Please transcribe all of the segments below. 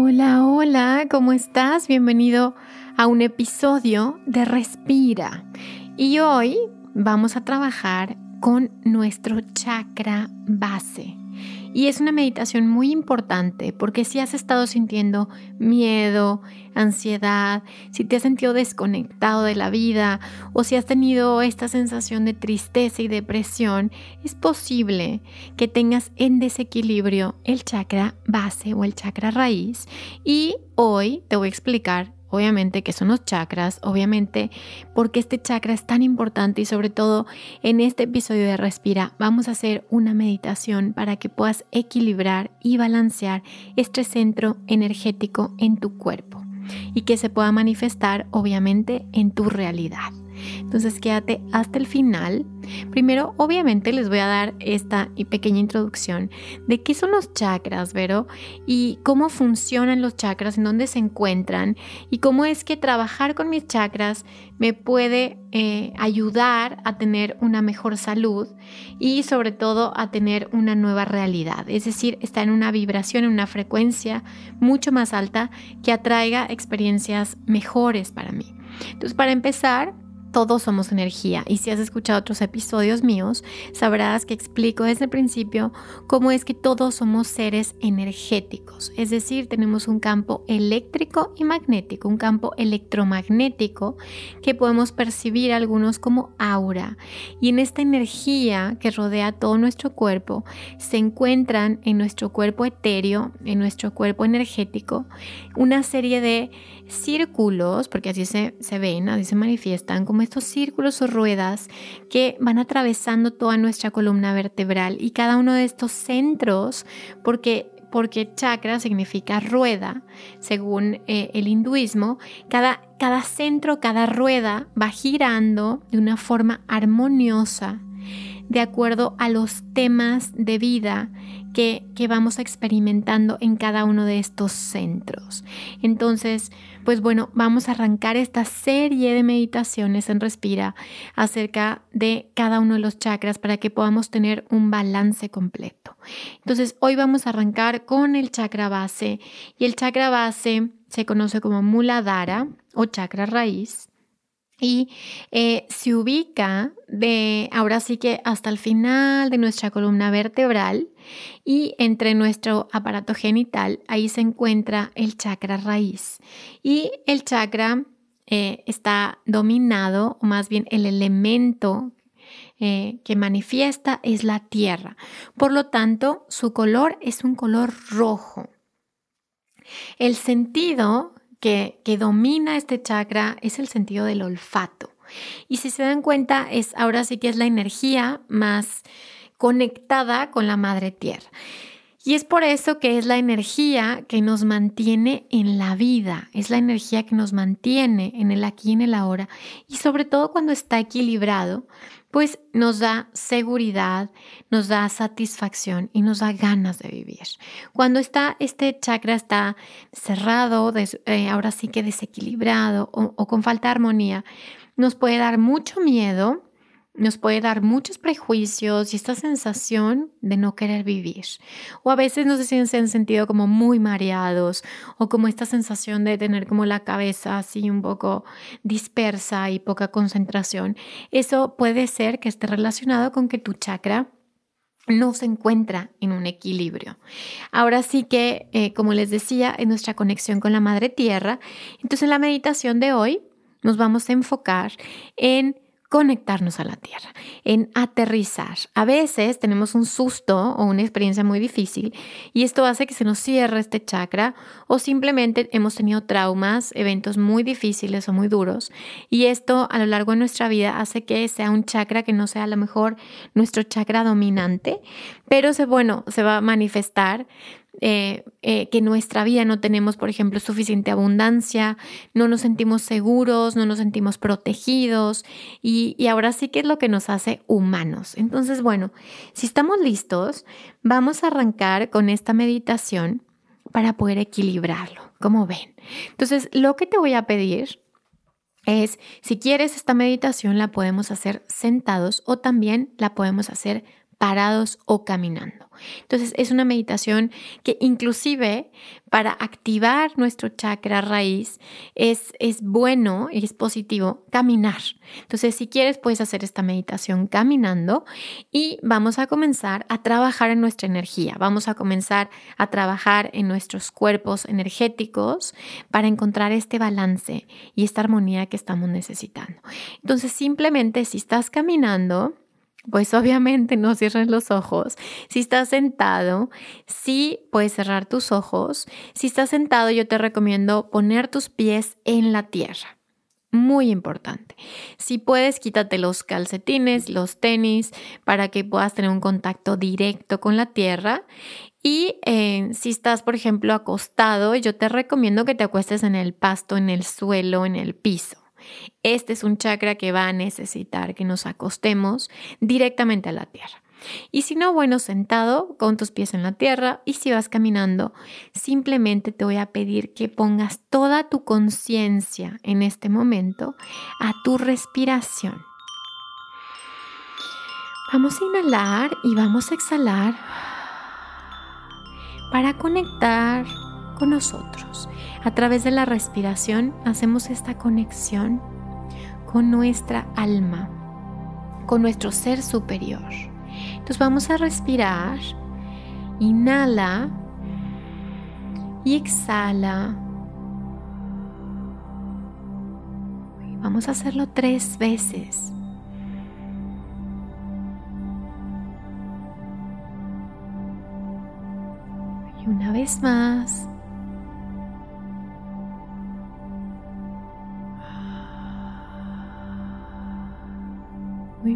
Hola, hola, ¿cómo estás? Bienvenido a un episodio de Respira. Y hoy vamos a trabajar con nuestro chakra base. Y es una meditación muy importante porque si has estado sintiendo miedo, ansiedad, si te has sentido desconectado de la vida o si has tenido esta sensación de tristeza y depresión, es posible que tengas en desequilibrio el chakra base o el chakra raíz. Y hoy te voy a explicar obviamente que son los chakras, obviamente porque este chakra es tan importante y sobre todo en este episodio de Respira vamos a hacer una meditación para que puedas equilibrar y balancear este centro energético en tu cuerpo y que se pueda manifestar obviamente en tu realidad. Entonces quédate hasta el final. Primero, obviamente, les voy a dar esta pequeña introducción de qué son los chakras, ¿vero? Y cómo funcionan los chakras, en dónde se encuentran y cómo es que trabajar con mis chakras me puede eh, ayudar a tener una mejor salud y sobre todo a tener una nueva realidad. Es decir, estar en una vibración, en una frecuencia mucho más alta que atraiga experiencias mejores para mí. Entonces, para empezar, todos somos energía. Y si has escuchado otros episodios míos, sabrás que explico desde el principio cómo es que todos somos seres energéticos, es decir, tenemos un campo eléctrico y magnético, un campo electromagnético que podemos percibir algunos como aura. Y en esta energía que rodea todo nuestro cuerpo se encuentran en nuestro cuerpo etéreo, en nuestro cuerpo energético, una serie de círculos, porque así se, se ven, así se manifiestan como estos círculos o ruedas que van atravesando toda nuestra columna vertebral y cada uno de estos centros, porque porque chakra significa rueda, según eh, el hinduismo, cada, cada centro, cada rueda va girando de una forma armoniosa de acuerdo a los temas de vida que, que, vamos experimentando en cada uno de estos centros. Entonces, pues bueno, vamos a arrancar esta serie de meditaciones en Respira acerca de cada uno de los chakras para que podamos tener un balance completo. Entonces, hoy vamos a arrancar con el chakra base y el chakra base se conoce como Muladhara o chakra raíz y eh, se ubica de ahora sí que hasta el final de nuestra columna vertebral y entre nuestro aparato genital ahí se encuentra el chakra raíz. Y el chakra eh, está dominado o más bien el elemento eh, que manifiesta es la tierra. Por lo tanto su color es un color rojo. El sentido que, domina este chakra es el sentido del olfato. Y si se dan cuenta, es ahora sí que es la energía más conectada con la madre tierra. Y es por eso que es la energía que nos mantiene en la vida, es la energía que nos mantiene en el aquí y en el ahora. Y sobre todo cuando está equilibrado, pues nos da seguridad, nos da satisfacción y nos da ganas de vivir. Cuando está este chakra está cerrado, eh, ahora sí que desequilibrado o con falta de armonía, nos puede dar mucho miedo nos puede dar muchos prejuicios y esta sensación de no querer vivir. O a veces nos se han sentido como muy mareados o como esta sensación de tener como la cabeza así un poco dispersa y poca concentración. Eso puede ser que esté relacionado con que tu chakra no se encuentra en un equilibrio. Ahora sí que, eh, como les decía, en nuestra conexión con la Madre Tierra, entonces en la meditación de hoy nos vamos a enfocar en conectarnos a la tierra, en aterrizar. A veces tenemos un susto o una experiencia muy difícil y esto hace que se nos cierre este chakra o simplemente hemos tenido traumas, eventos muy difíciles o muy duros y esto a lo largo de nuestra vida hace que sea un chakra que no sea a lo mejor nuestro chakra dominante, pero se, bueno, se va a manifestar eh, eh, que en nuestra vida no tenemos, por ejemplo, suficiente abundancia, no nos sentimos seguros, no nos sentimos protegidos y, y ahora sí que es lo que nos hace humanos. Entonces, bueno, si estamos listos, vamos a arrancar con esta meditación para poder equilibrarlo, como ven. Entonces, lo que te voy a pedir es, si quieres esta meditación, la podemos hacer sentados o también la podemos hacer parados o caminando. Entonces es una meditación que inclusive para activar nuestro chakra raíz es, es bueno y es positivo caminar. Entonces si quieres puedes hacer esta meditación caminando y vamos a comenzar a trabajar en nuestra energía. Vamos a comenzar a trabajar en nuestros cuerpos energéticos para encontrar este balance y esta armonía que estamos necesitando. Entonces simplemente si estás caminando, pues obviamente no cierres los ojos. Si estás sentado, sí puedes cerrar tus ojos. Si estás sentado, yo te recomiendo poner tus pies en la tierra. Muy importante. Si puedes, quítate los calcetines, los tenis, para que puedas tener un contacto directo con la tierra. Y eh, si estás, por ejemplo, acostado, yo te recomiendo que te acuestes en el pasto, en el suelo, en el piso. Este es un chakra que va a necesitar que nos acostemos directamente a la tierra. Y si no, bueno, sentado con tus pies en la tierra y si vas caminando, simplemente te voy a pedir que pongas toda tu conciencia en este momento a tu respiración. Vamos a inhalar y vamos a exhalar para conectar con nosotros. A través de la respiración hacemos esta conexión con nuestra alma, con nuestro ser superior. Entonces vamos a respirar, inhala y exhala. Vamos a hacerlo tres veces. Y una vez más.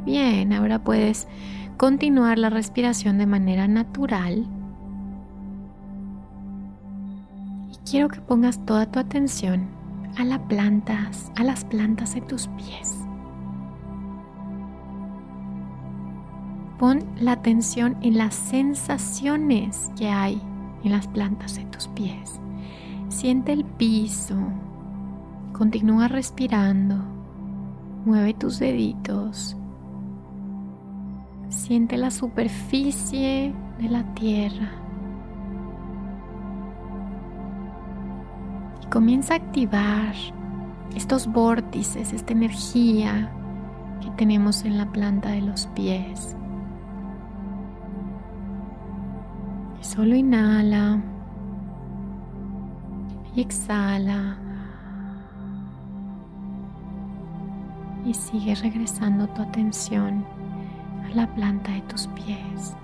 Bien, ahora puedes continuar la respiración de manera natural. Y quiero que pongas toda tu atención a las plantas, a las plantas de tus pies. Pon la atención en las sensaciones que hay en las plantas de tus pies. Siente el piso. Continúa respirando. Mueve tus deditos Siente la superficie de la tierra. Y comienza a activar estos vórtices, esta energía que tenemos en la planta de los pies. Y solo inhala y exhala. Y sigue regresando tu atención la planta de tus pies.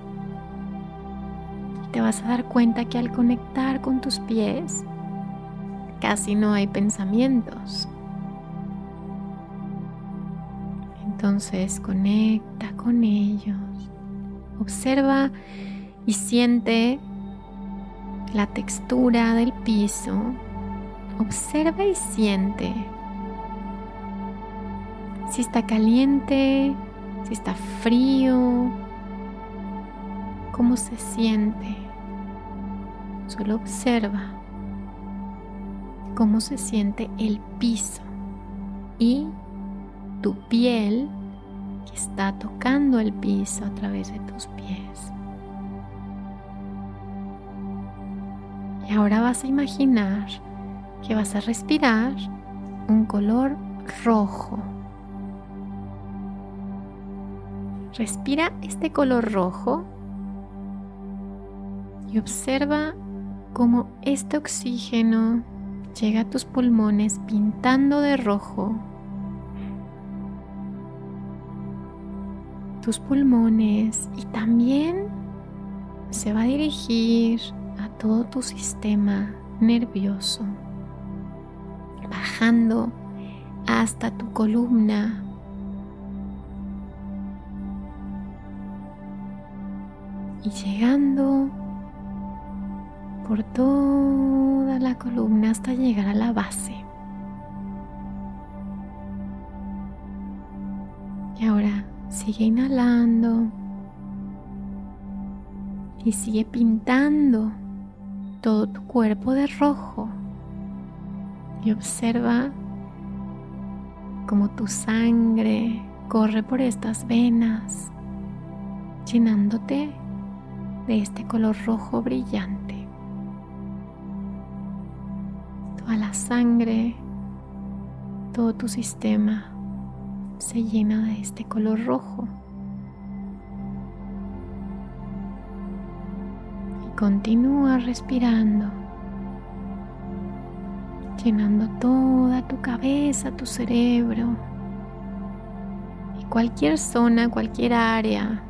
Te vas a dar cuenta que al conectar con tus pies, casi no hay pensamientos. Entonces conecta con ellos. Observa y siente la textura del piso. Observa y siente si está caliente si está frío, cómo se siente. Solo observa cómo se siente el piso y tu piel que está tocando el piso a través de tus pies. Y ahora vas a imaginar que vas a respirar un color rojo. Respira este color rojo y observa cómo este oxígeno llega a tus pulmones pintando de rojo. Tus pulmones y también se va a dirigir a todo tu sistema nervioso, bajando hasta tu columna y llegando por toda la columna hasta llegar a la base. Y ahora sigue inhalando y sigue pintando todo tu cuerpo de rojo y observa cómo tu sangre corre por estas venas llenándote de este color rojo brillante. Toda la sangre, todo tu sistema se llena de este color rojo. Y continúa respirando, llenando toda tu cabeza, tu cerebro y cualquier zona, cualquier área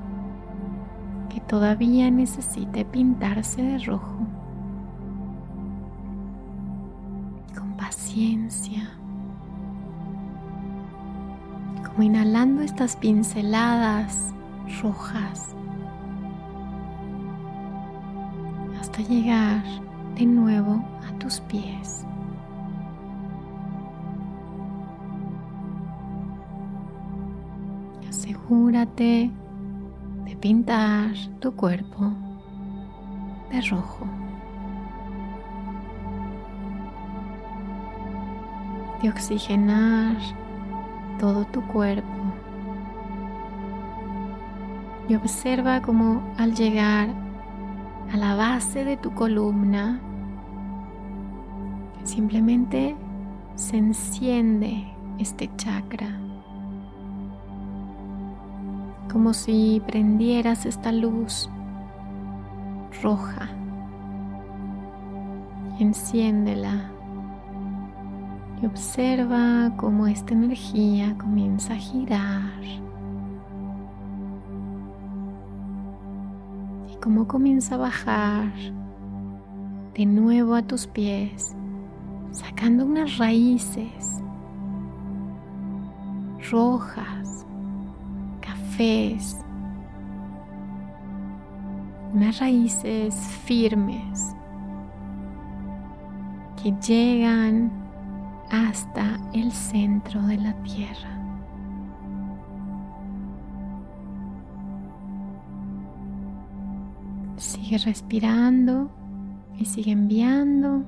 que todavía necesite pintarse de rojo. Con paciencia inhalando estas pinceladas rojas hasta llegar de nuevo a tus pies. Asegúrate pintar tu cuerpo de rojo. De oxigenar todo tu cuerpo y observa cómo al llegar a la base de tu columna simplemente se enciende este chakra como si prendieras esta luz roja. Enciéndela y observa cómo esta energía comienza a girar y cómo comienza a bajar de nuevo a tus pies, sacando unas raíces rojas, cafés, unas raíces firmes que llegan hasta el centro de la tierra. Sigue respirando y sigue enviando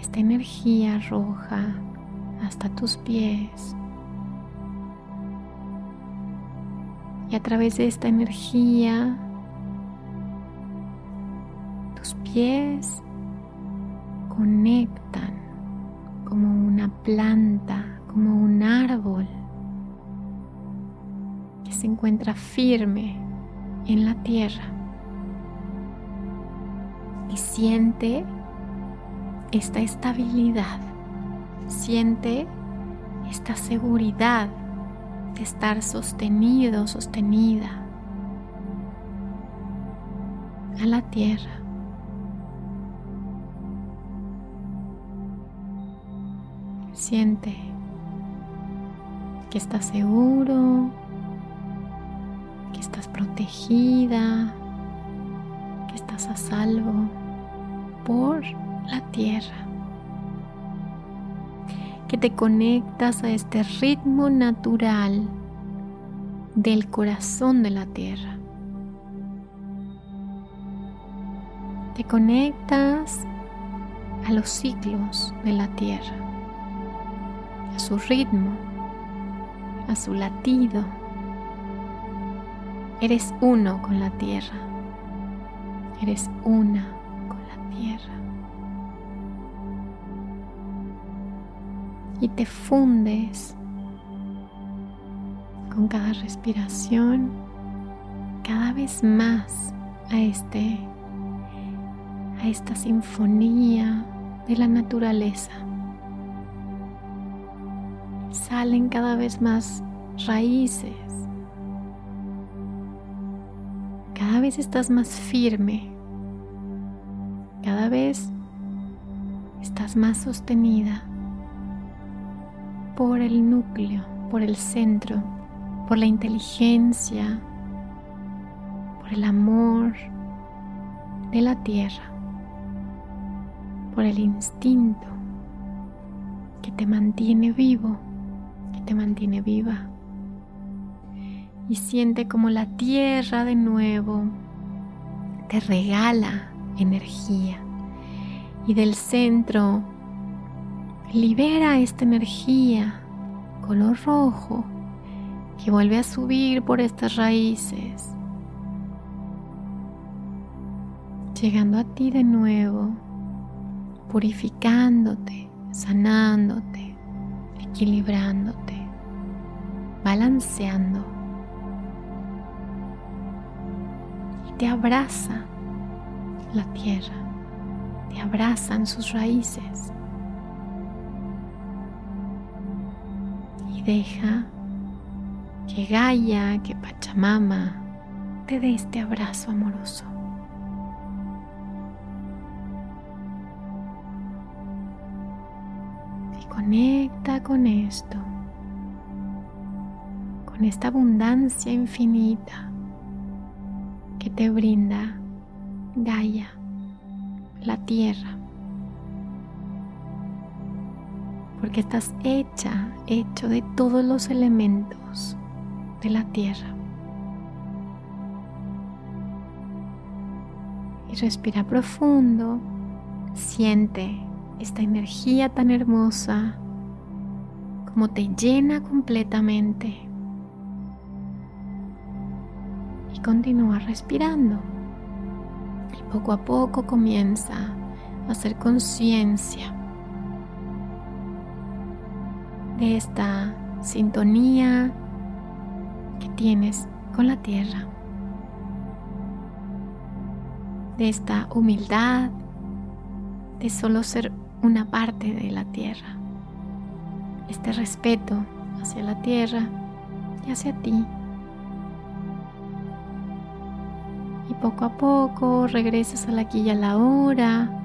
esta energía roja hasta tus pies. A través de esta energía, tus pies conectan como una planta, como un árbol que se encuentra firme en la tierra. Y siente esta estabilidad, siente esta seguridad estar sostenido, sostenida a la tierra. Siente que estás seguro, que estás protegida, que estás a salvo por la tierra, que te conectas a este ritmo natural del corazón de la tierra. Te conectas a los ciclos de la tierra a su ritmo, a su latido. Eres uno con la tierra. Eres una con la tierra. Y te fundes con cada respiración cada vez más a este a esta sinfonía de la naturaleza salen cada vez más raíces. Cada vez estás más firme. Cada vez estás más sostenida por el núcleo, por el centro, por la inteligencia, por el amor de la tierra, por el instinto que te mantiene vivo te mantiene viva. Y siente como la tierra de nuevo te regala energía. Y del centro libera esta energía color rojo que vuelve a subir por estas raíces llegando a ti de nuevo, purificándote, sanándote, equilibrándote, balanceando. Y te abraza la tierra, te abrazan sus raíces. Deja que Gaia, que Pachamama te dé este abrazo amoroso. Y conecta con esto, con esta abundancia infinita que te brinda Gaia, la tierra. Porque estás hecha, hecho de todos los elementos de la tierra. Y respira profundo, siente esta energía tan hermosa como te llena completamente. Y continúa respirando. Y poco a poco comienza a hacer conciencia de esta sintonía que tienes con la tierra, de esta humildad de solo ser una parte de la tierra, este respeto hacia la tierra y hacia ti. Y poco a poco regresas a aquí y a la hora.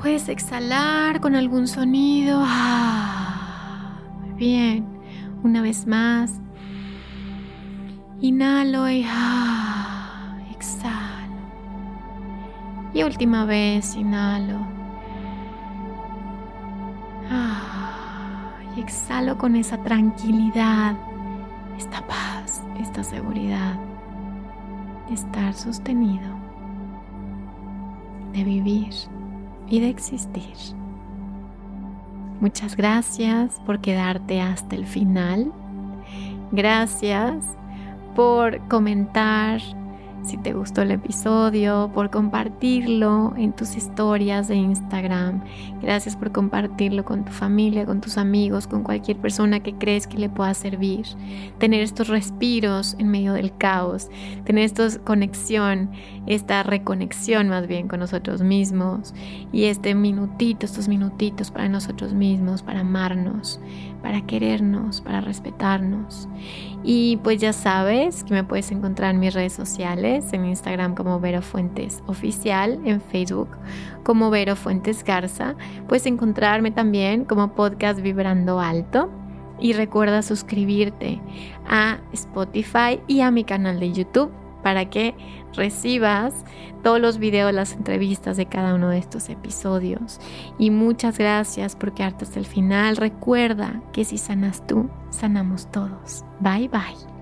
Puedes exhalar con algún sonido. Ah, bien. Una vez más. Inhalo y ah, exhalo. Y última vez, inhalo. Ah, y exhalo con esa tranquilidad, esta paz, esta seguridad de estar sostenido, de vivir y de existir. Muchas gracias por quedarte hasta el final. Gracias por comentar si te gustó el episodio, por compartirlo en tus historias de Instagram. Gracias por compartirlo con tu familia, con tus amigos, con cualquier persona que crees que le pueda servir. Tener estos respiros en medio del caos, tener esta conexión, esta reconexión más bien con nosotros mismos y este minutito, estos minutitos para nosotros mismos, para amarnos, para querernos, para respetarnos. Y pues ya sabes que me puedes encontrar en mis redes sociales, en Instagram como Vero Fuentes Oficial, en Facebook como Vero Fuentes Garza. Puedes encontrarme también como podcast Vibrando Alto. Y recuerda suscribirte a Spotify y a mi canal de YouTube para que recibas todos los videos, las entrevistas de cada uno de estos episodios. Y muchas gracias por quedarte hasta el final. Recuerda que si sanas tú, sanamos todos. Bye bye.